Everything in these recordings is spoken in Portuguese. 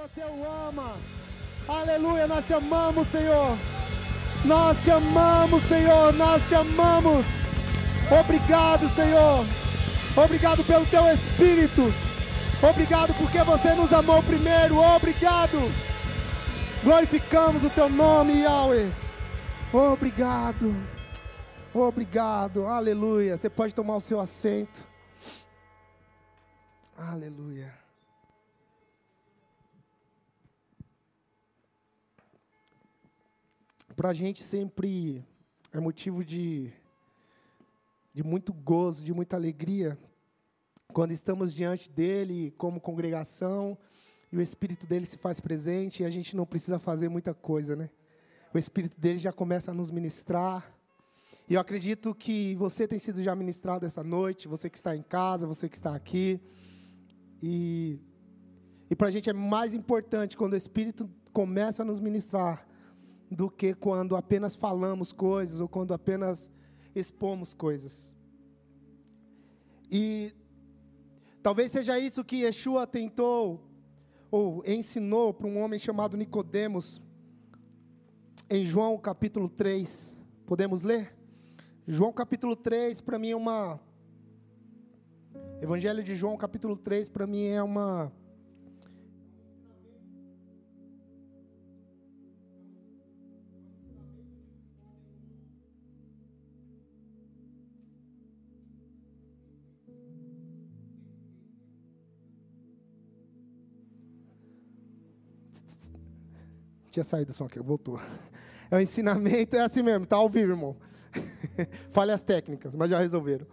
você o ama. Aleluia, nós te amamos, Senhor. Nós te amamos, Senhor. Nós te amamos. Obrigado, Senhor. Obrigado pelo teu espírito. Obrigado porque você nos amou primeiro. Obrigado. Glorificamos o teu nome, Yahweh. Obrigado. Obrigado. Aleluia. Você pode tomar o seu assento. Aleluia. Para a gente sempre é motivo de, de muito gozo, de muita alegria, quando estamos diante dele como congregação e o Espírito dele se faz presente e a gente não precisa fazer muita coisa, né? O Espírito dele já começa a nos ministrar. E eu acredito que você tem sido já ministrado essa noite, você que está em casa, você que está aqui. E, e para a gente é mais importante quando o Espírito começa a nos ministrar do que quando apenas falamos coisas ou quando apenas expomos coisas. E talvez seja isso que Yeshua tentou ou ensinou para um homem chamado Nicodemos em João capítulo 3. Podemos ler? João capítulo 3 para mim é uma Evangelho de João capítulo 3 para mim é uma Tinha saído o som aqui, voltou. É o ensinamento, é assim mesmo, tá ao vivo, irmão. Falhas técnicas, mas já resolveram.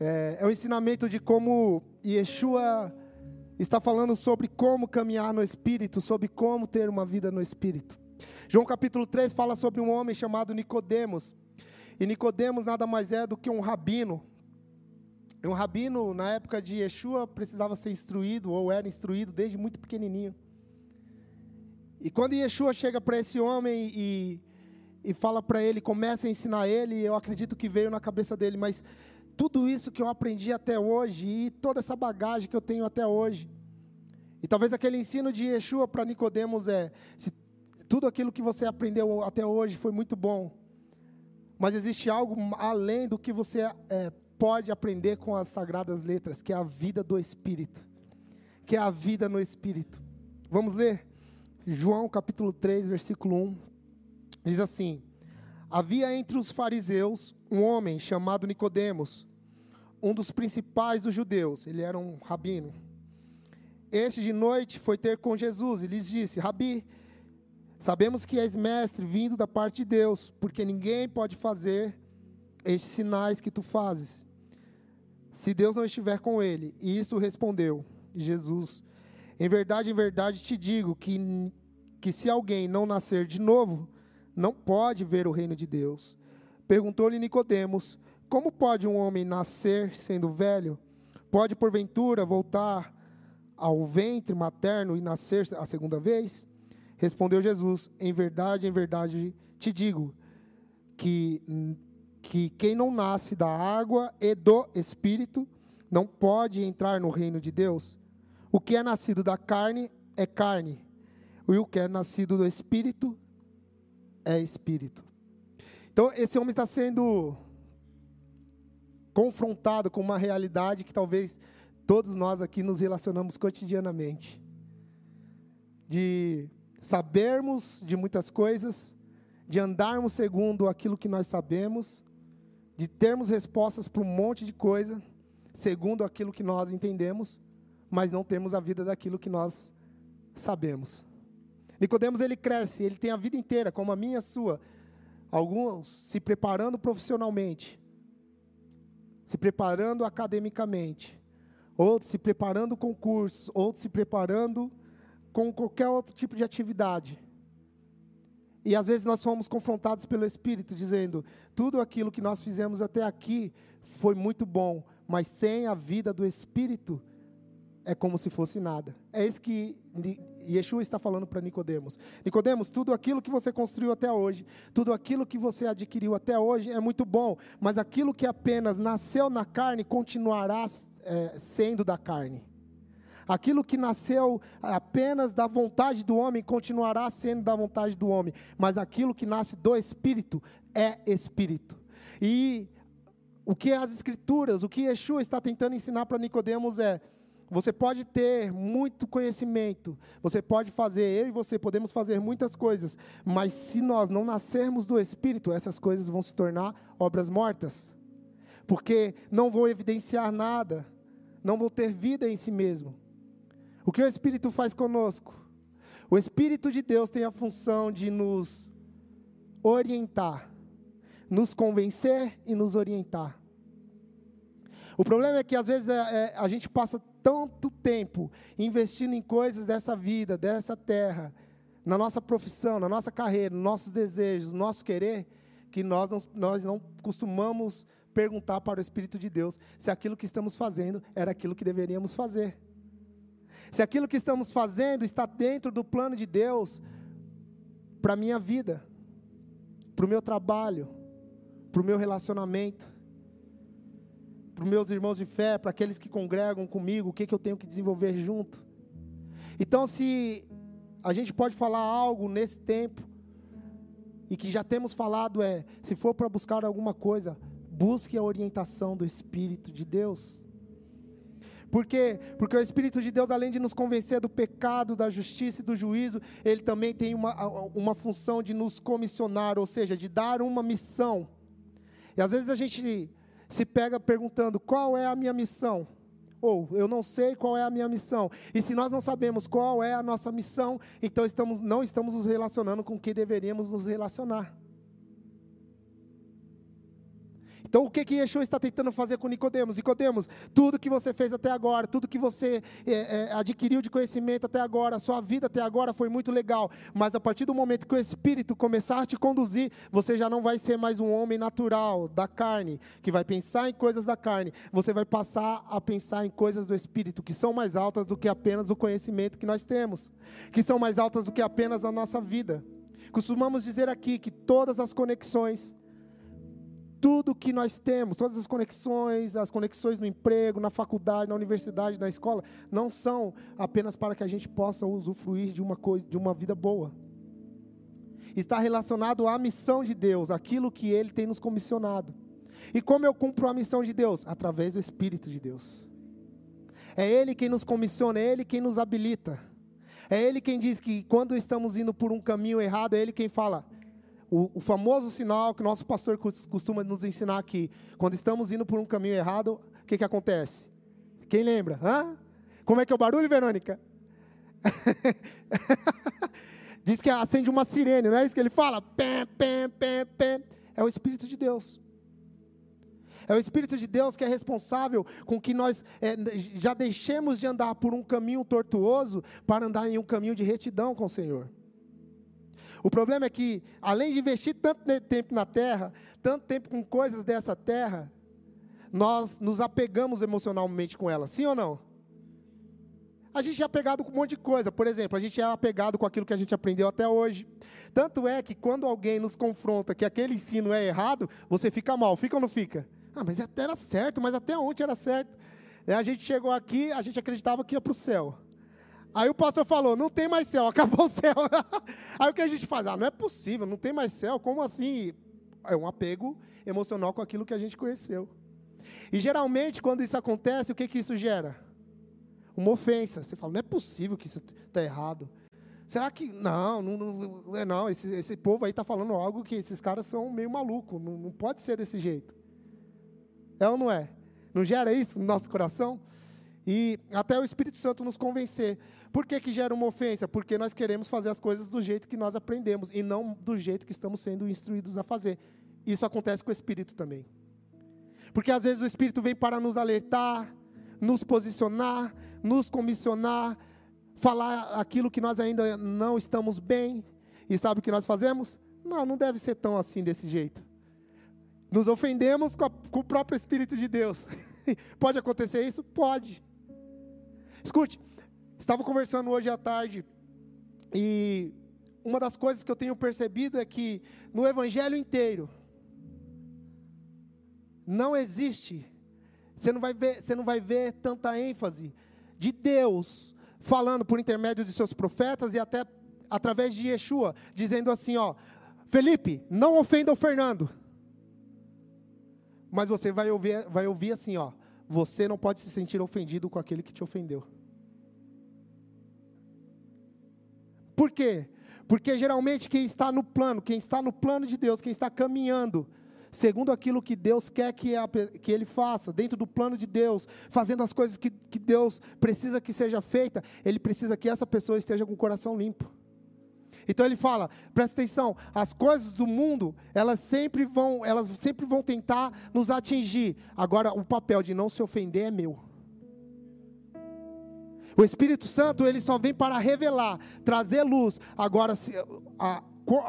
É, é o ensinamento de como Yeshua está falando sobre como caminhar no Espírito, sobre como ter uma vida no Espírito. João capítulo 3 fala sobre um homem chamado Nicodemos. E Nicodemos nada mais é do que um rabino. Um rabino, na época de Yeshua, precisava ser instruído, ou era instruído desde muito pequenininho. E quando Yeshua chega para esse homem e, e fala para ele, começa a ensinar ele, eu acredito que veio na cabeça dele, mas tudo isso que eu aprendi até hoje e toda essa bagagem que eu tenho até hoje. E talvez aquele ensino de Yeshua para Nicodemos é, se tudo aquilo que você aprendeu até hoje foi muito bom, mas existe algo além do que você é, pode aprender com as sagradas letras, que é a vida do Espírito, que é a vida no Espírito. Vamos ler? João capítulo 3, versículo 1, diz assim: Havia entre os fariseus um homem chamado Nicodemos, um dos principais dos judeus, ele era um rabino. Este de noite foi ter com Jesus e lhes disse: Rabi, sabemos que és mestre vindo da parte de Deus, porque ninguém pode fazer estes sinais que tu fazes, se Deus não estiver com ele. E isso respondeu Jesus: em verdade, em verdade te digo que, que se alguém não nascer de novo, não pode ver o reino de Deus. Perguntou-lhe Nicodemos: Como pode um homem nascer sendo velho? Pode porventura voltar ao ventre materno e nascer a segunda vez? Respondeu Jesus: Em verdade, em verdade te digo que que quem não nasce da água e do espírito não pode entrar no reino de Deus. O que é nascido da carne é carne, e o que é nascido do espírito é espírito. Então, esse homem está sendo confrontado com uma realidade que talvez todos nós aqui nos relacionamos cotidianamente. De sabermos de muitas coisas, de andarmos segundo aquilo que nós sabemos, de termos respostas para um monte de coisa, segundo aquilo que nós entendemos, mas não temos a vida daquilo que nós sabemos. Nicodemos ele cresce, ele tem a vida inteira, como a minha e a sua, alguns se preparando profissionalmente, se preparando academicamente, outros se preparando com cursos, outros se preparando com qualquer outro tipo de atividade. E às vezes nós somos confrontados pelo Espírito, dizendo: tudo aquilo que nós fizemos até aqui foi muito bom, mas sem a vida do Espírito, é como se fosse nada. É isso que Yeshua está falando para Nicodemos. Nicodemos, tudo aquilo que você construiu até hoje, tudo aquilo que você adquiriu até hoje é muito bom, mas aquilo que apenas nasceu na carne continuará é, sendo da carne. Aquilo que nasceu apenas da vontade do homem continuará sendo da vontade do homem, mas aquilo que nasce do Espírito é Espírito. E o que as Escrituras, o que Yeshua está tentando ensinar para Nicodemos é: você pode ter muito conhecimento, você pode fazer, eu e você podemos fazer muitas coisas, mas se nós não nascermos do Espírito, essas coisas vão se tornar obras mortas, porque não vão evidenciar nada, não vão ter vida em si mesmo. O que o Espírito faz conosco? O Espírito de Deus tem a função de nos orientar, nos convencer e nos orientar. O problema é que às vezes é, é, a gente passa tanto tempo investindo em coisas dessa vida, dessa terra, na nossa profissão, na nossa carreira, nos nossos desejos, no nosso querer, que nós não, nós não costumamos perguntar para o Espírito de Deus se aquilo que estamos fazendo era aquilo que deveríamos fazer. Se aquilo que estamos fazendo está dentro do plano de Deus para a minha vida, para o meu trabalho, para o meu relacionamento, para os meus irmãos de fé, para aqueles que congregam comigo, o que, que eu tenho que desenvolver junto. Então, se a gente pode falar algo nesse tempo, e que já temos falado é: se for para buscar alguma coisa, busque a orientação do Espírito de Deus. Por quê? Porque o Espírito de Deus, além de nos convencer do pecado, da justiça e do juízo, ele também tem uma, uma função de nos comissionar, ou seja, de dar uma missão. E às vezes a gente se pega perguntando: qual é a minha missão? Ou eu não sei qual é a minha missão. E se nós não sabemos qual é a nossa missão, então estamos, não estamos nos relacionando com o que deveríamos nos relacionar. Então o que que Yeshua está tentando fazer com Nicodemos? Nicodemos, tudo que você fez até agora, tudo que você é, é, adquiriu de conhecimento até agora, sua vida até agora foi muito legal, mas a partir do momento que o Espírito começar a te conduzir, você já não vai ser mais um homem natural, da carne, que vai pensar em coisas da carne, você vai passar a pensar em coisas do Espírito, que são mais altas do que apenas o conhecimento que nós temos, que são mais altas do que apenas a nossa vida. Costumamos dizer aqui que todas as conexões, tudo que nós temos, todas as conexões, as conexões no emprego, na faculdade, na universidade, na escola, não são apenas para que a gente possa usufruir de uma coisa, de uma vida boa. Está relacionado à missão de Deus, aquilo que ele tem nos comissionado. E como eu cumpro a missão de Deus? Através do Espírito de Deus. É Ele quem nos comissiona, é Ele quem nos habilita. É Ele quem diz que quando estamos indo por um caminho errado, é Ele quem fala: o, o, famoso sinal que nosso pastor costuma nos ensinar aqui. Quando estamos indo por um caminho errado, o que, que acontece? Quem lembra? Hã? Como é que é o barulho, Verônica? Diz que acende uma sirene, não é isso que ele fala? Pé, pé, pé, pé. É o Espírito de Deus. É o Espírito de Deus que é responsável com que nós é, já deixemos de andar por um caminho tortuoso para andar em um caminho de retidão com o Senhor. O problema é que, além de investir tanto tempo na terra, tanto tempo com coisas dessa terra, nós nos apegamos emocionalmente com ela, sim ou não? A gente é apegado com um monte de coisa. Por exemplo, a gente é apegado com aquilo que a gente aprendeu até hoje. Tanto é que quando alguém nos confronta que aquele ensino é errado, você fica mal. Fica ou não fica? Ah, mas até era certo, mas até ontem era certo. A gente chegou aqui, a gente acreditava que ia para o céu. Aí o pastor falou: não tem mais céu, acabou o céu. Aí o que a gente faz? Ah, não é possível, não tem mais céu, como assim? É um apego emocional com aquilo que a gente conheceu. E geralmente, quando isso acontece, o que, que isso gera? Uma ofensa. Você fala: não é possível que isso está errado. Será que. Não, não, não, é não esse, esse povo aí está falando algo que esses caras são meio malucos. Não, não pode ser desse jeito. É ou não é? Não gera isso no nosso coração? E até o Espírito Santo nos convencer. Por que, que gera uma ofensa? Porque nós queremos fazer as coisas do jeito que nós aprendemos e não do jeito que estamos sendo instruídos a fazer. Isso acontece com o Espírito também. Porque às vezes o Espírito vem para nos alertar, nos posicionar, nos comissionar, falar aquilo que nós ainda não estamos bem. E sabe o que nós fazemos? Não, não deve ser tão assim desse jeito. Nos ofendemos com, a, com o próprio Espírito de Deus. Pode acontecer isso? Pode. Escute, estava conversando hoje à tarde e uma das coisas que eu tenho percebido é que no evangelho inteiro não existe, você não vai ver, você não vai ver tanta ênfase de Deus falando por intermédio de seus profetas e até através de Yeshua, dizendo assim, ó, Felipe, não ofenda o Fernando. Mas você vai ouvir, vai ouvir assim, ó, você não pode se sentir ofendido com aquele que te ofendeu. Por quê? Porque geralmente quem está no plano, quem está no plano de Deus, quem está caminhando, segundo aquilo que Deus quer que, a, que ele faça, dentro do plano de Deus, fazendo as coisas que, que Deus precisa que seja feita, ele precisa que essa pessoa esteja com o coração limpo. Então ele fala, presta atenção, as coisas do mundo, elas sempre vão, elas sempre vão tentar nos atingir. Agora o papel de não se ofender é meu. O Espírito Santo, ele só vem para revelar, trazer luz. Agora se, a,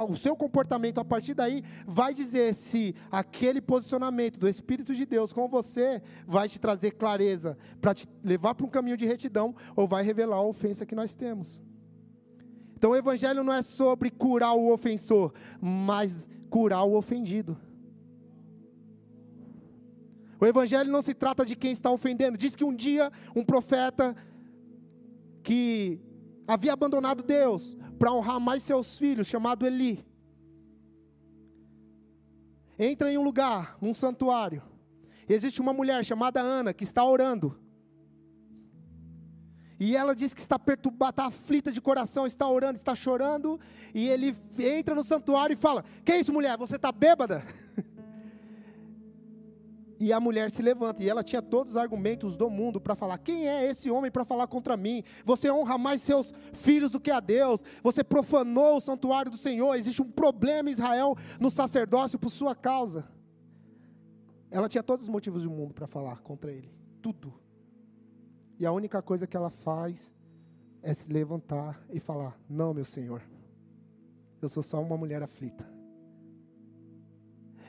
o seu comportamento a partir daí vai dizer se aquele posicionamento do Espírito de Deus com você vai te trazer clareza para te levar para um caminho de retidão ou vai revelar a ofensa que nós temos. Então o evangelho não é sobre curar o ofensor, mas curar o ofendido. O evangelho não se trata de quem está ofendendo. Diz que um dia um profeta que havia abandonado Deus para honrar mais seus filhos, chamado Eli, entra em um lugar, num santuário. Existe uma mulher chamada Ana que está orando. E ela diz que está perturbada, está aflita de coração, está orando, está chorando. E ele entra no santuário e fala: Que isso, mulher? Você está bêbada? E a mulher se levanta, e ela tinha todos os argumentos do mundo para falar: quem é esse homem para falar contra mim? Você honra mais seus filhos do que a Deus, você profanou o santuário do Senhor, existe um problema em Israel no sacerdócio por sua causa. Ela tinha todos os motivos do mundo para falar contra ele, tudo. E a única coisa que ela faz é se levantar e falar: Não, meu Senhor, eu sou só uma mulher aflita.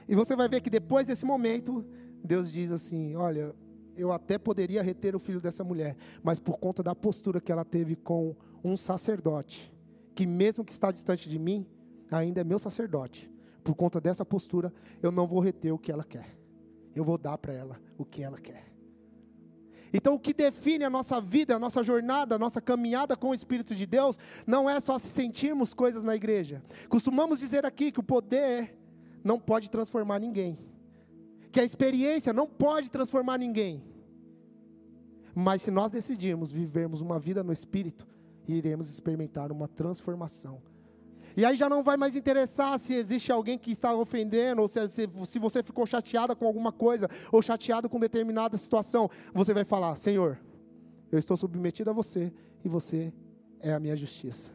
E você vai ver que depois desse momento, Deus diz assim: Olha, eu até poderia reter o filho dessa mulher, mas por conta da postura que ela teve com um sacerdote, que mesmo que está distante de mim, ainda é meu sacerdote. Por conta dessa postura, eu não vou reter o que ela quer. Eu vou dar para ela o que ela quer. Então, o que define a nossa vida, a nossa jornada, a nossa caminhada com o Espírito de Deus, não é só se sentirmos coisas na igreja. Costumamos dizer aqui que o poder não pode transformar ninguém, que a experiência não pode transformar ninguém. Mas se nós decidirmos vivermos uma vida no Espírito, iremos experimentar uma transformação e aí já não vai mais interessar se existe alguém que está ofendendo, ou se, se, se você ficou chateada com alguma coisa, ou chateado com determinada situação. Você vai falar: Senhor, eu estou submetido a você, e você é a minha justiça.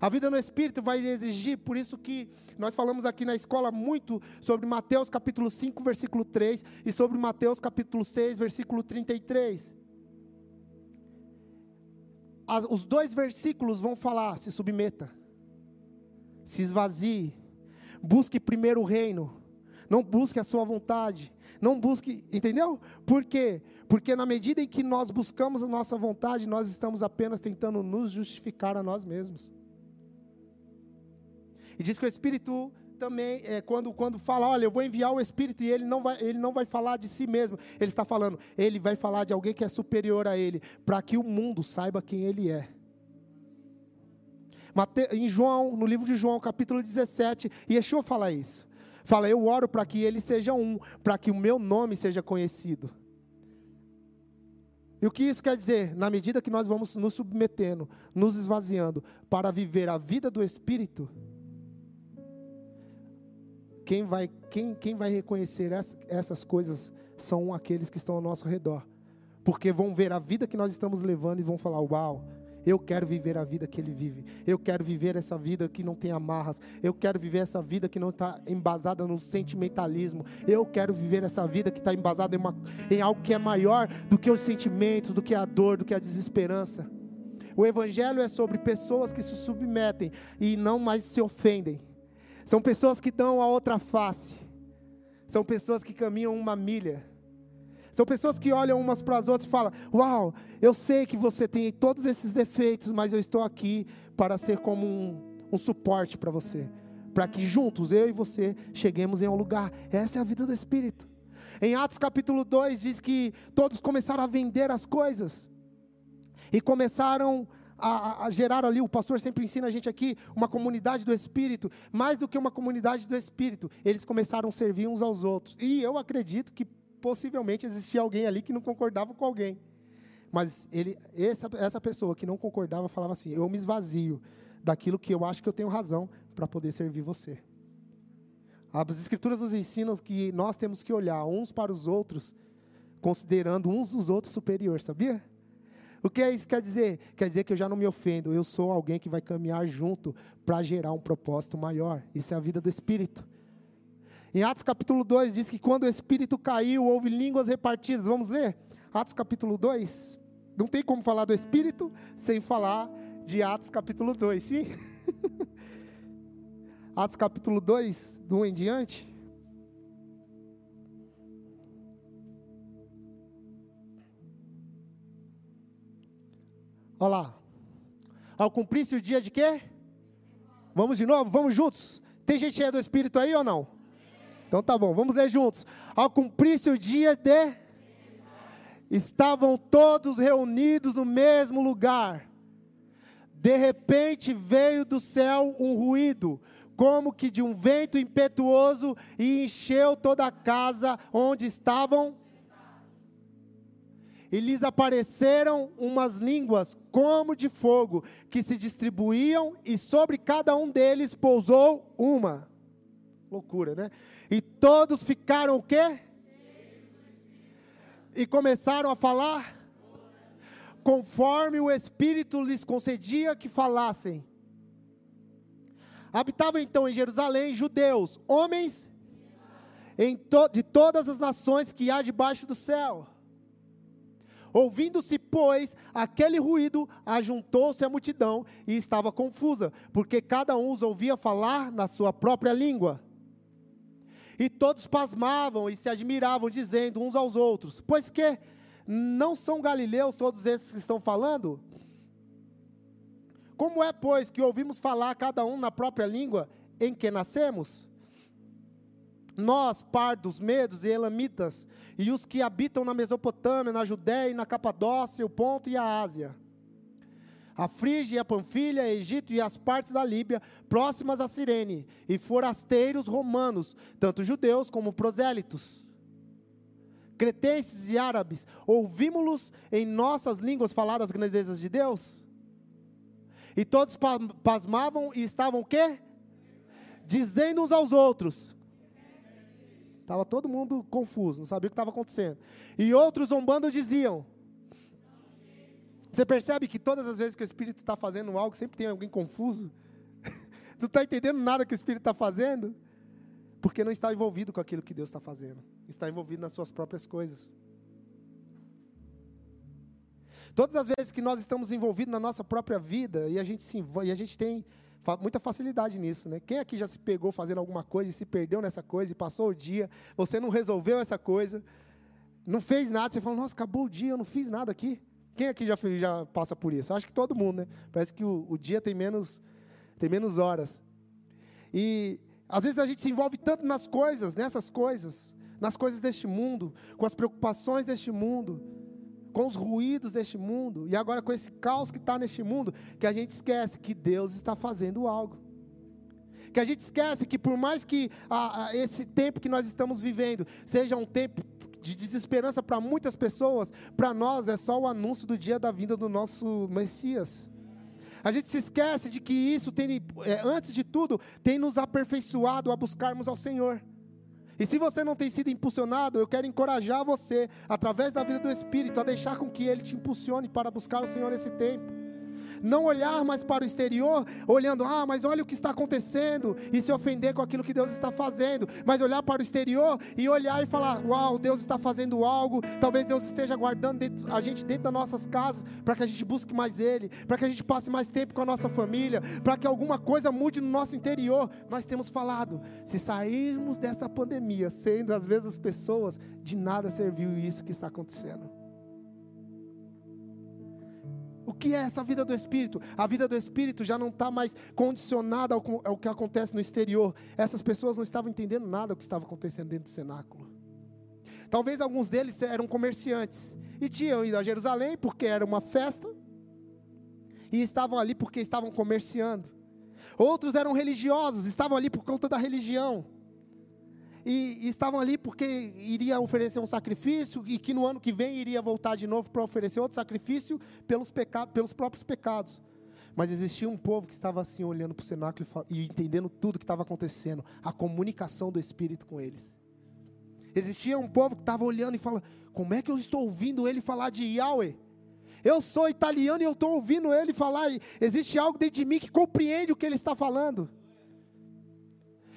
A vida no Espírito vai exigir, por isso que nós falamos aqui na escola muito sobre Mateus capítulo 5, versículo 3, e sobre Mateus capítulo 6, versículo 33. As, os dois versículos vão falar: se submeta se esvazie, busque primeiro o reino, não busque a sua vontade, não busque, entendeu? Por quê? Porque na medida em que nós buscamos a nossa vontade, nós estamos apenas tentando nos justificar a nós mesmos. E diz que o Espírito também, é, quando, quando fala, olha, eu vou enviar o Espírito e ele não, vai, ele não vai falar de si mesmo, ele está falando, ele vai falar de alguém que é superior a ele, para que o mundo saiba quem ele é em João, no livro de João, capítulo 17, Yeshua fala isso. Fala, eu oro para que ele seja um, para que o meu nome seja conhecido. E o que isso quer dizer? Na medida que nós vamos nos submetendo, nos esvaziando, para viver a vida do Espírito, quem vai, quem, quem vai reconhecer essa, essas coisas são aqueles que estão ao nosso redor. Porque vão ver a vida que nós estamos levando e vão falar: Uau, eu quero viver a vida que ele vive. Eu quero viver essa vida que não tem amarras. Eu quero viver essa vida que não está embasada no sentimentalismo. Eu quero viver essa vida que está embasada em, uma, em algo que é maior do que os sentimentos, do que a dor, do que a desesperança. O Evangelho é sobre pessoas que se submetem e não mais se ofendem. São pessoas que dão a outra face. São pessoas que caminham uma milha são pessoas que olham umas para as outras e falam: Uau, eu sei que você tem todos esses defeitos, mas eu estou aqui para ser como um, um suporte para você. Para que juntos, eu e você, cheguemos em um lugar. Essa é a vida do Espírito. Em Atos capítulo 2 diz que todos começaram a vender as coisas. e começaram a, a, gerar ali, o pastor sempre ensina a gente aqui, uma comunidade do Espírito, mais do que uma comunidade do Espírito, eles começaram a servir uns aos outros. E eu acredito que possivelmente existia alguém ali que não concordava com alguém. Mas ele, essa, essa pessoa que não concordava falava assim: eu me esvazio daquilo que eu acho que eu tenho razão para poder servir você. As Escrituras nos ensinam que nós temos que olhar uns para os outros, considerando uns os outros superiores, sabia? O que é isso quer dizer? Quer dizer que eu já não me ofendo, eu sou alguém que vai caminhar junto para gerar um propósito maior. Isso é a vida do Espírito. Em Atos capítulo 2 diz que quando o Espírito caiu, houve línguas repartidas. Vamos ler? Atos capítulo 2. Não tem como falar do Espírito sem falar de Atos capítulo 2, sim? Atos capítulo 2, do 1 em diante. Olha lá. Ao cumprir-se o dia de quê? Vamos de novo? Vamos juntos? Tem gente cheia do Espírito aí ou não? Então tá bom, vamos ler juntos. Ao cumprir-se o dia de. Estavam todos reunidos no mesmo lugar. De repente veio do céu um ruído, como que de um vento impetuoso, e encheu toda a casa onde estavam e lhes apareceram umas línguas como de fogo, que se distribuíam, e sobre cada um deles pousou uma. Loucura, né? E todos ficaram o quê? E começaram a falar conforme o Espírito lhes concedia que falassem. Habitavam então em Jerusalém judeus, homens to de todas as nações que há debaixo do céu. Ouvindo-se, pois, aquele ruído, ajuntou-se a multidão e estava confusa, porque cada um os ouvia falar na sua própria língua. E todos pasmavam e se admiravam, dizendo uns aos outros: Pois que não são galileus todos esses que estão falando? Como é, pois, que ouvimos falar cada um na própria língua em que nascemos? Nós, pardos, medos e elamitas, e os que habitam na Mesopotâmia, na Judéia e na Capadócia, o Ponto e a Ásia, a Frígia, a Panfilha, a Egito e as partes da Líbia, próximas a Cirene, e forasteiros romanos, tanto judeus como prosélitos, cretenses e árabes, ouvimos-los em nossas línguas falar das grandezas de Deus? E todos pasmavam e estavam o quê? Dizendo uns aos outros, Estava todo mundo confuso, não sabia o que estava acontecendo. E outros zombando diziam. Você percebe que todas as vezes que o Espírito está fazendo algo, sempre tem alguém confuso? não está entendendo nada que o Espírito está fazendo? Porque não está envolvido com aquilo que Deus está fazendo. Está envolvido nas suas próprias coisas. Todas as vezes que nós estamos envolvidos na nossa própria vida e a gente se envolve, e a gente tem muita facilidade nisso, né? Quem aqui já se pegou fazendo alguma coisa e se perdeu nessa coisa e passou o dia, você não resolveu essa coisa, não fez nada, você falou, nossa, acabou o dia, eu não fiz nada aqui. Quem aqui já, já passa por isso? Acho que todo mundo, né? Parece que o, o dia tem menos, tem menos horas. E às vezes a gente se envolve tanto nas coisas, nessas coisas, nas coisas deste mundo, com as preocupações deste mundo, com os ruídos deste mundo, e agora com esse caos que está neste mundo, que a gente esquece que Deus está fazendo algo. Que a gente esquece que por mais que a, esse tempo que nós estamos vivendo seja um tempo de desesperança para muitas pessoas, para nós é só o anúncio do dia da vinda do nosso Messias. A gente se esquece de que isso tem, é, antes de tudo, tem nos aperfeiçoado a buscarmos ao Senhor. E se você não tem sido impulsionado, eu quero encorajar você, através da vida do Espírito, a deixar com que Ele te impulsione para buscar o Senhor nesse tempo não olhar mais para o exterior, olhando, ah, mas olha o que está acontecendo, e se ofender com aquilo que Deus está fazendo, mas olhar para o exterior e olhar e falar, uau, Deus está fazendo algo, talvez Deus esteja guardando dentro, a gente dentro das nossas casas, para que a gente busque mais Ele, para que a gente passe mais tempo com a nossa família, para que alguma coisa mude no nosso interior. Nós temos falado, se sairmos dessa pandemia, sendo às vezes as pessoas, de nada serviu isso que está acontecendo. O que é essa vida do Espírito? A vida do Espírito já não está mais condicionada ao, ao, que acontece no exterior. Essas pessoas não estavam entendendo nada do que estava acontecendo dentro do cenáculo. Talvez alguns deles eram comerciantes e tinham ido a Jerusalém porque era uma festa, e estavam ali porque estavam comerciando. Outros eram religiosos, estavam ali por conta da religião. E, e, estavam ali porque iria oferecer um sacrifício e que no ano que vem iria voltar de novo para oferecer outro sacrifício pelos, pecados, pelos próprios pecados. Mas existia um povo que estava assim olhando para o cenáculo e, entendendo tudo que estava acontecendo, a comunicação do Espírito com eles. Existia um povo que estava olhando e falando: como é que eu estou ouvindo ele falar de Yahweh? Eu sou italiano e eu estou ouvindo ele falar. Existe algo dentro de mim que compreende o que ele está falando.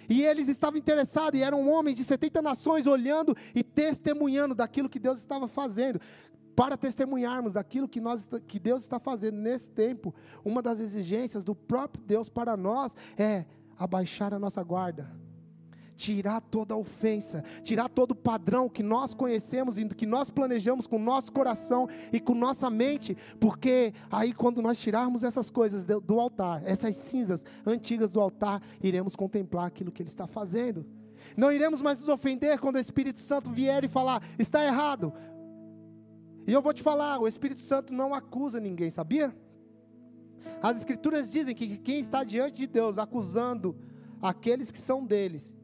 E eles estavam interessados, e eram homens de 70 nações olhando e testemunhando daquilo que Deus estava fazendo. Para testemunharmos daquilo que, nós, que Deus está fazendo nesse tempo, uma das exigências do próprio Deus para nós é abaixar a nossa guarda tirar toda a ofensa, tirar todo o padrão que nós conhecemos e que nós planejamos com o nosso coração e com nossa mente, porque aí quando nós tirarmos essas coisas do altar, essas cinzas antigas do altar, iremos contemplar aquilo que Ele está fazendo. Não iremos mais nos ofender quando o Espírito Santo vier e falar, está errado. E eu vou te falar, o Espírito Santo não acusa ninguém, sabia? As Escrituras dizem que quem está diante de Deus acusando aqueles que são deles,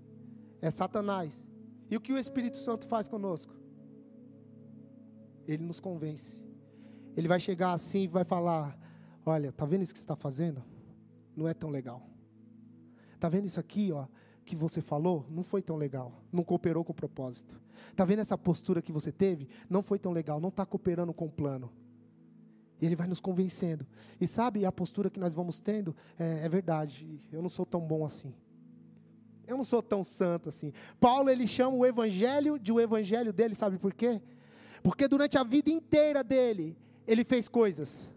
é Satanás. E o que o Espírito Santo faz conosco? Ele nos convence. Ele vai chegar assim e vai falar: Olha, tá vendo isso que você está fazendo? Não é tão legal. Tá vendo isso aqui, ó, que você falou? Não foi tão legal. Não cooperou com o propósito. Tá vendo essa postura que você teve? Não foi tão legal. Não está cooperando com o plano. E ele vai nos convencendo. E sabe a postura que nós vamos tendo? É, é verdade. Eu não sou tão bom assim. Eu não sou tão santo assim. Paulo ele chama o evangelho de o evangelho dele, sabe por quê? Porque durante a vida inteira dele, ele fez coisas.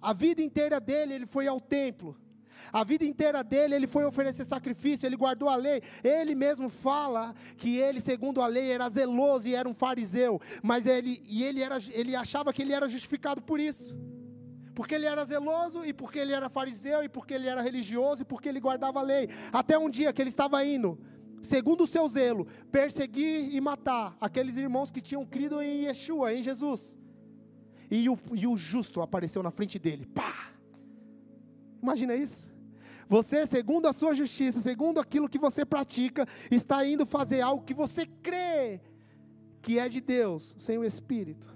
A vida inteira dele, ele foi ao templo. A vida inteira dele, ele foi oferecer sacrifício, ele guardou a lei. Ele mesmo fala que ele, segundo a lei, era zeloso e era um fariseu, mas ele e ele era ele achava que ele era justificado por isso. Porque ele era zeloso, e porque ele era fariseu, e porque ele era religioso, e porque ele guardava a lei. Até um dia que ele estava indo, segundo o seu zelo, perseguir e matar aqueles irmãos que tinham crido em Yeshua, em Jesus. E o, e o justo apareceu na frente dele. Pá! Imagina isso. Você, segundo a sua justiça, segundo aquilo que você pratica, está indo fazer algo que você crê que é de Deus, sem o Espírito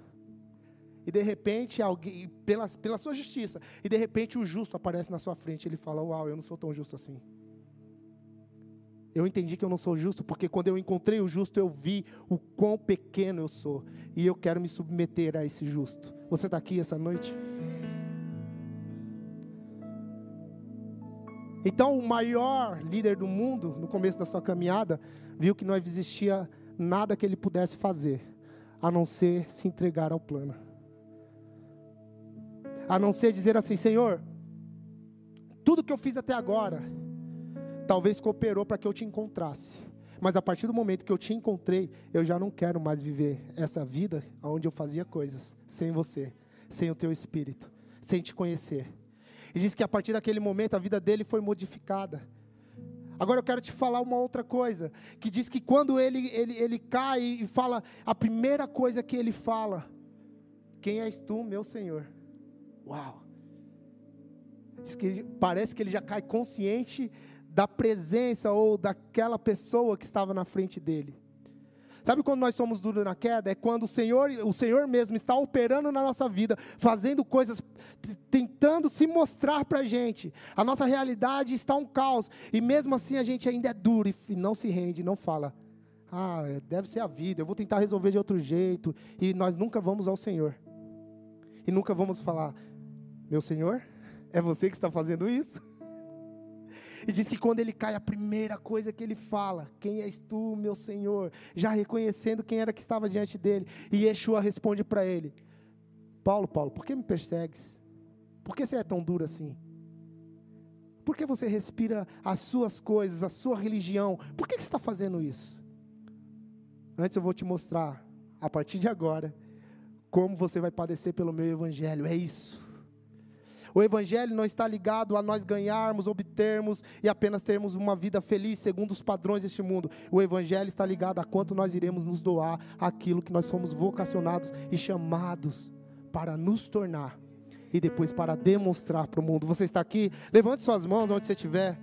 e de repente alguém, pela, pela sua justiça, e de repente o justo aparece na sua frente, ele fala: Uau, eu não sou tão justo assim. Eu entendi que eu não sou justo, porque quando eu encontrei o justo, eu vi o quão pequeno eu sou, e eu quero me submeter a esse justo. Você está aqui essa noite? Então, o maior líder do mundo, no começo da sua caminhada, viu que não existia nada que ele pudesse fazer, a não ser se entregar ao plano a não ser dizer assim: Senhor, tudo que eu fiz até agora, talvez cooperou para que eu te encontrasse. Mas a partir do momento que eu te encontrei, eu já não quero mais viver essa vida onde eu fazia coisas sem você, sem o teu espírito, sem te conhecer. E diz que a partir daquele momento a vida dele foi modificada. Agora eu quero te falar uma outra coisa, que diz que quando ele, ele, ele cai e fala, a primeira coisa que ele fala, quem és tu, meu Senhor? Uau! Que parece que ele já cai consciente da presença ou daquela pessoa que estava na frente dele. Sabe quando nós somos duros na queda? É quando o Senhor, o Senhor mesmo está operando na nossa vida, fazendo coisas, tentando se mostrar para a gente. A nossa realidade está um caos. E mesmo assim a gente ainda é duro e não se rende, não fala. Ah, deve ser a vida, eu vou tentar resolver de outro jeito. E nós nunca vamos ao Senhor. E nunca vamos falar, meu Senhor, é você que está fazendo isso? E diz que quando ele cai, a primeira coisa que ele fala: Quem és tu, meu Senhor? Já reconhecendo quem era que estava diante dele. E Yeshua responde para ele: Paulo, Paulo, por que me persegues? Por que você é tão duro assim? Por que você respira as suas coisas, a sua religião? Por que você está fazendo isso? Antes eu vou te mostrar, a partir de agora, como você vai padecer pelo meu evangelho. É isso. O Evangelho não está ligado a nós ganharmos, obtermos e apenas termos uma vida feliz segundo os padrões deste mundo. O Evangelho está ligado a quanto nós iremos nos doar aquilo que nós somos vocacionados e chamados para nos tornar. e depois para demonstrar para o mundo. Você está aqui? Levante suas mãos onde você estiver.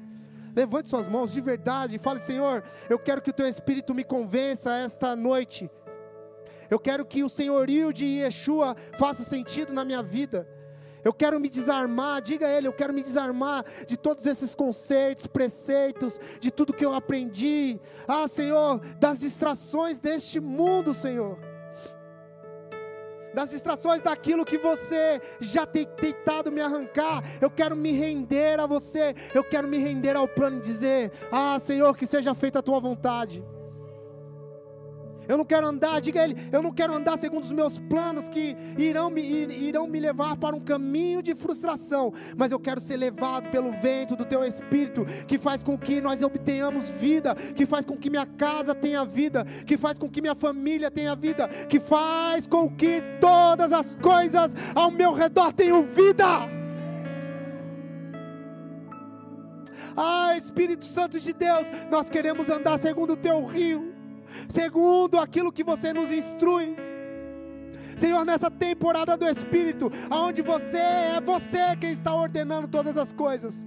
Levante suas mãos de verdade e fale: Senhor, eu quero que o teu espírito me convença esta noite. Eu quero que o senhorio de Yeshua faça sentido na minha vida. Eu quero me desarmar, diga a Ele, eu quero me desarmar de todos esses conceitos, preceitos, de tudo que eu aprendi. Ah, Senhor, das distrações deste mundo, Senhor. Das distrações daquilo que você já tem tentado me arrancar, eu quero me render a você, eu quero me render ao plano e dizer: Ah, Senhor, que seja feita a tua vontade. Eu não quero andar, diga a Ele, eu não quero andar segundo os meus planos que irão me, irão me levar para um caminho de frustração, mas eu quero ser levado pelo vento do Teu Espírito, que faz com que nós obtenhamos vida, que faz com que minha casa tenha vida, que faz com que minha família tenha vida, que faz com que todas as coisas ao meu redor tenham vida. Ah, Espírito Santo de Deus, nós queremos andar segundo o teu rio segundo aquilo que você nos instrui. Senhor, nessa temporada do Espírito, aonde você é você quem está ordenando todas as coisas.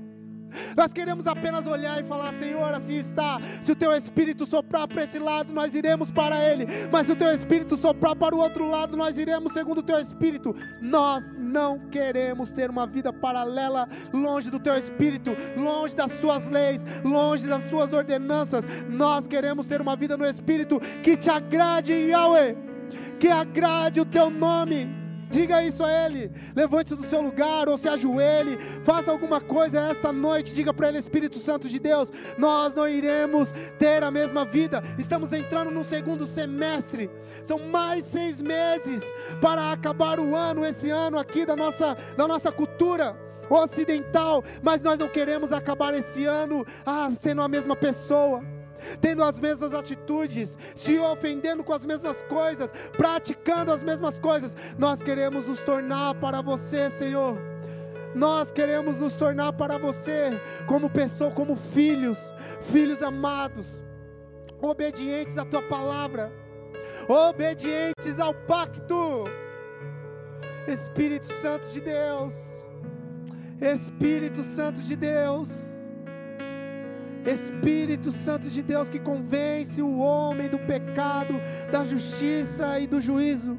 Nós queremos apenas olhar e falar: Senhor, assim está. Se o teu espírito soprar para esse lado, nós iremos para ele. Mas se o teu espírito soprar para o outro lado, nós iremos segundo o teu espírito. Nós não queremos ter uma vida paralela, longe do teu espírito, longe das tuas leis, longe das tuas ordenanças. Nós queremos ter uma vida no espírito que te agrade, Yahweh, que agrade o teu nome. Diga isso a Ele. Levante-se do seu lugar ou se ajoelhe. Faça alguma coisa esta noite. Diga para Ele, Espírito Santo de Deus: Nós não iremos ter a mesma vida. Estamos entrando no segundo semestre. São mais seis meses para acabar o ano, esse ano aqui da nossa, da nossa cultura ocidental. Mas nós não queremos acabar esse ano ah, sendo a mesma pessoa tendo as mesmas atitudes, se ofendendo com as mesmas coisas, praticando as mesmas coisas. Nós queremos nos tornar para você, Senhor. Nós queremos nos tornar para você como pessoa, como filhos, filhos amados, obedientes à tua palavra, obedientes ao pacto. Espírito Santo de Deus, Espírito Santo de Deus. Espírito Santo de Deus que convence o homem do pecado, da justiça e do juízo.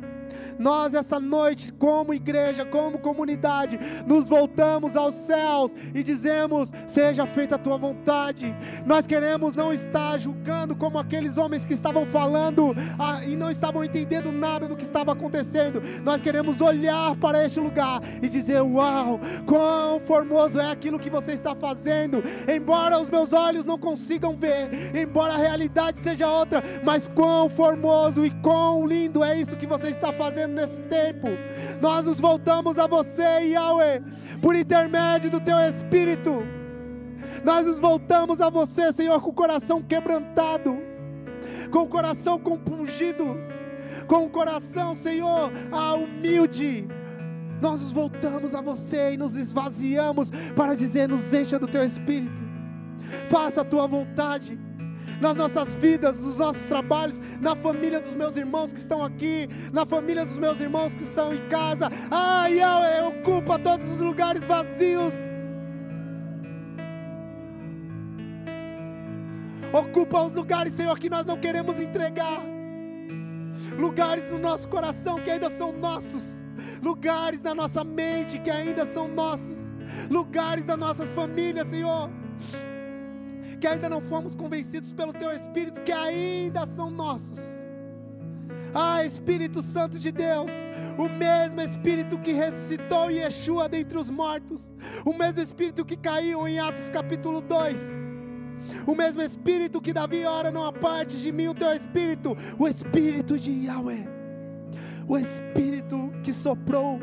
Nós, essa noite, como igreja, como comunidade, nos voltamos aos céus e dizemos: Seja feita a tua vontade. Nós queremos não estar julgando como aqueles homens que estavam falando ah, e não estavam entendendo nada do que estava acontecendo. Nós queremos olhar para este lugar e dizer: Uau, quão formoso é aquilo que você está fazendo. Embora os meus olhos não consigam ver, embora a realidade seja outra, mas quão formoso e quão lindo é isso que você está fazendo fazendo nesse tempo. Nós nos voltamos a você, Yahweh, por intermédio do teu Espírito. Nós nos voltamos a você, Senhor, com o coração quebrantado, com o coração compungido, com o coração, Senhor, humilde. Nós nos voltamos a você e nos esvaziamos para dizer: nos encha do teu Espírito, faça a tua vontade nas nossas vidas, nos nossos trabalhos, na família dos meus irmãos que estão aqui, na família dos meus irmãos que estão em casa. Ai, eu ocupa todos os lugares vazios. Ocupa os lugares, Senhor, que nós não queremos entregar. Lugares no nosso coração que ainda são nossos. Lugares na nossa mente que ainda são nossos. Lugares das nossas famílias, Senhor que ainda não fomos convencidos pelo Teu Espírito, que ainda são nossos. Ah, Espírito Santo de Deus, o mesmo Espírito que ressuscitou Yeshua dentre os mortos, o mesmo Espírito que caiu em Atos capítulo 2, o mesmo Espírito que Davi ora, não aparte de mim o teu Espírito, o Espírito de Yahweh, o Espírito que soprou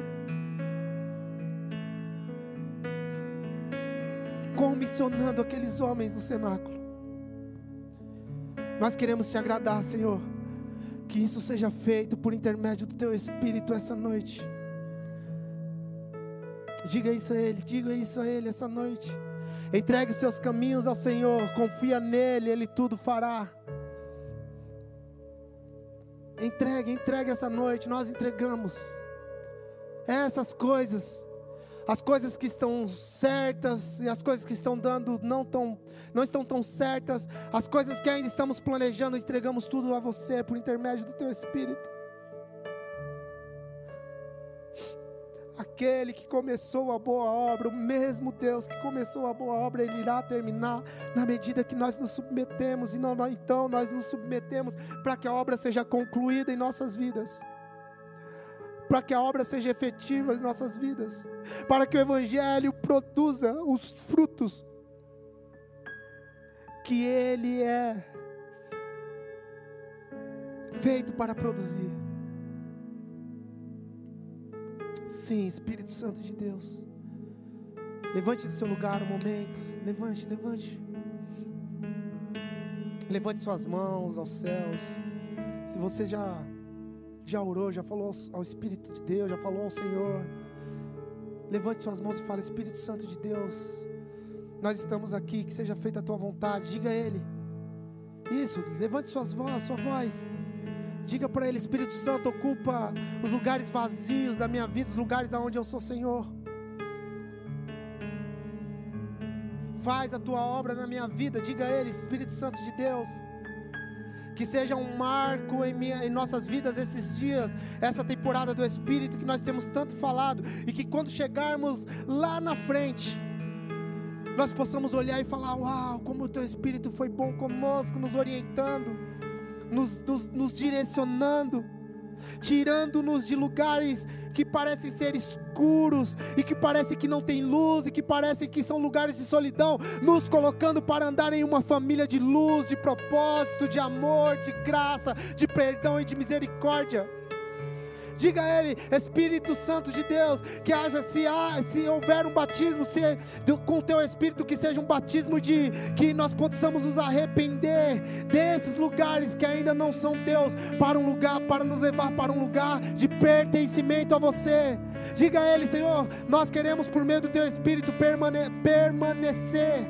comissionando aqueles homens no cenáculo. Nós queremos te agradar, Senhor. Que isso seja feito por intermédio do teu Espírito essa noite. Diga isso a Ele, diga isso a Ele essa noite. Entregue os seus caminhos ao Senhor, confia nele, Ele tudo fará. Entregue, entregue essa noite, nós entregamos essas coisas as coisas que estão certas e as coisas que estão dando não, tão, não estão tão certas, as coisas que ainda estamos planejando, entregamos tudo a você por intermédio do teu Espírito. Aquele que começou a boa obra, o mesmo Deus que começou a boa obra, Ele irá terminar na medida que nós nos submetemos, e não, então nós nos submetemos para que a obra seja concluída em nossas vidas, para que a obra seja efetiva em nossas vidas, para que o Evangelho produza os frutos que Ele é feito para produzir. Sim, Espírito Santo de Deus. Levante do seu lugar um momento. Levante, levante. Levante suas mãos aos céus. Se você já já orou, já falou ao Espírito de Deus, já falou ao Senhor. Levante suas mãos e fale: Espírito Santo de Deus, nós estamos aqui, que seja feita a tua vontade. Diga a Ele. Isso, levante suas vozes, sua voz. Diga para Ele: Espírito Santo, ocupa os lugares vazios da minha vida, os lugares aonde eu sou Senhor. Faz a tua obra na minha vida. Diga a Ele, Espírito Santo de Deus. Que seja um marco em, minha, em nossas vidas esses dias, essa temporada do Espírito que nós temos tanto falado, e que quando chegarmos lá na frente, nós possamos olhar e falar: Uau, como o teu Espírito foi bom conosco, nos orientando nos, nos, nos direcionando, tirando-nos de lugares que parecem ser escuros e que parecem que não tem luz e que parecem que são lugares de solidão, nos colocando para andar em uma família de luz, de propósito, de amor, de graça, de perdão e de misericórdia. Diga a Ele, Espírito Santo de Deus, que haja, se, há, se houver um batismo se, com o Teu Espírito, que seja um batismo de que nós possamos nos arrepender desses lugares que ainda não são Deus, para um lugar, para nos levar para um lugar de pertencimento a você. Diga a Ele, Senhor, nós queremos por meio do Teu Espírito permane permanecer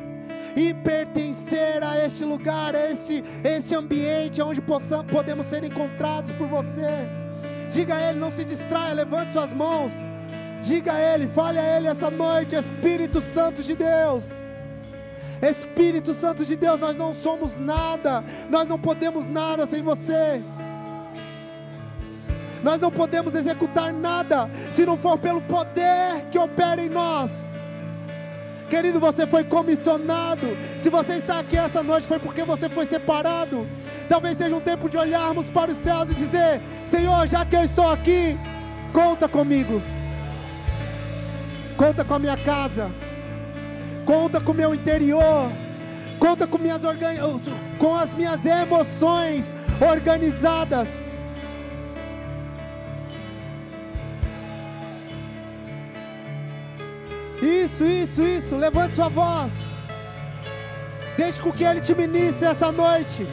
e pertencer a este lugar, a este ambiente onde possamos, podemos ser encontrados por você. Diga a Ele, não se distraia, levante suas mãos. Diga a Ele, fale a Ele essa noite, Espírito Santo de Deus. Espírito Santo de Deus, nós não somos nada, nós não podemos nada sem você. Nós não podemos executar nada se não for pelo poder que opera em nós. Querido, você foi comissionado. Se você está aqui essa noite, foi porque você foi separado. Talvez seja um tempo de olharmos para os céus e dizer: Senhor, já que eu estou aqui, conta comigo. Conta com a minha casa. Conta com o meu interior. Conta com, minhas organ... com as minhas emoções organizadas. Isso, isso, isso. Levante sua voz. Deixe com que Ele te ministre essa noite.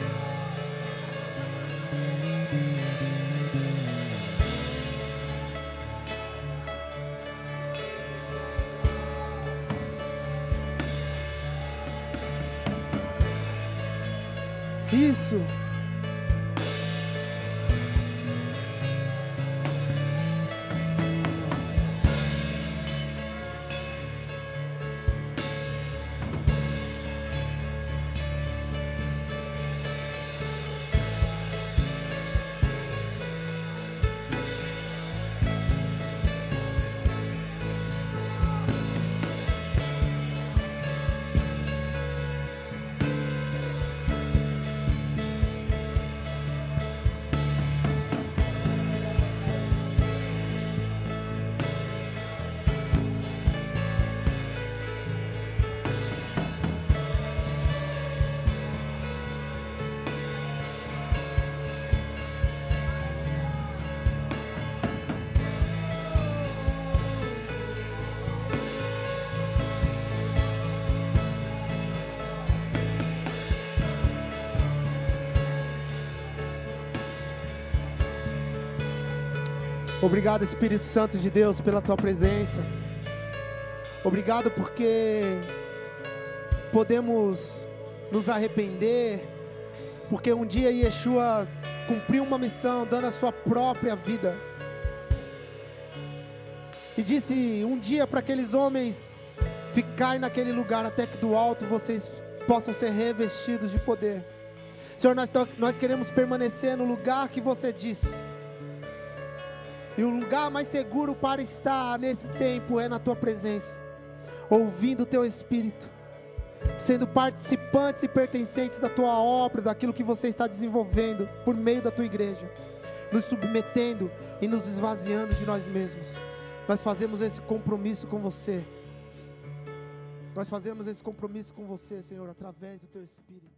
Isso. Obrigado, Espírito Santo de Deus, pela tua presença. Obrigado porque podemos nos arrepender, porque um dia Yeshua cumpriu uma missão, dando a sua própria vida. E disse um dia para aqueles homens: Ficai naquele lugar até que do alto vocês possam ser revestidos de poder. Senhor, nós, nós queremos permanecer no lugar que você disse. E o lugar mais seguro para estar nesse tempo é na tua presença, ouvindo o teu espírito, sendo participantes e pertencentes da tua obra, daquilo que você está desenvolvendo por meio da tua igreja, nos submetendo e nos esvaziando de nós mesmos. Nós fazemos esse compromisso com você. Nós fazemos esse compromisso com você, Senhor, através do teu espírito.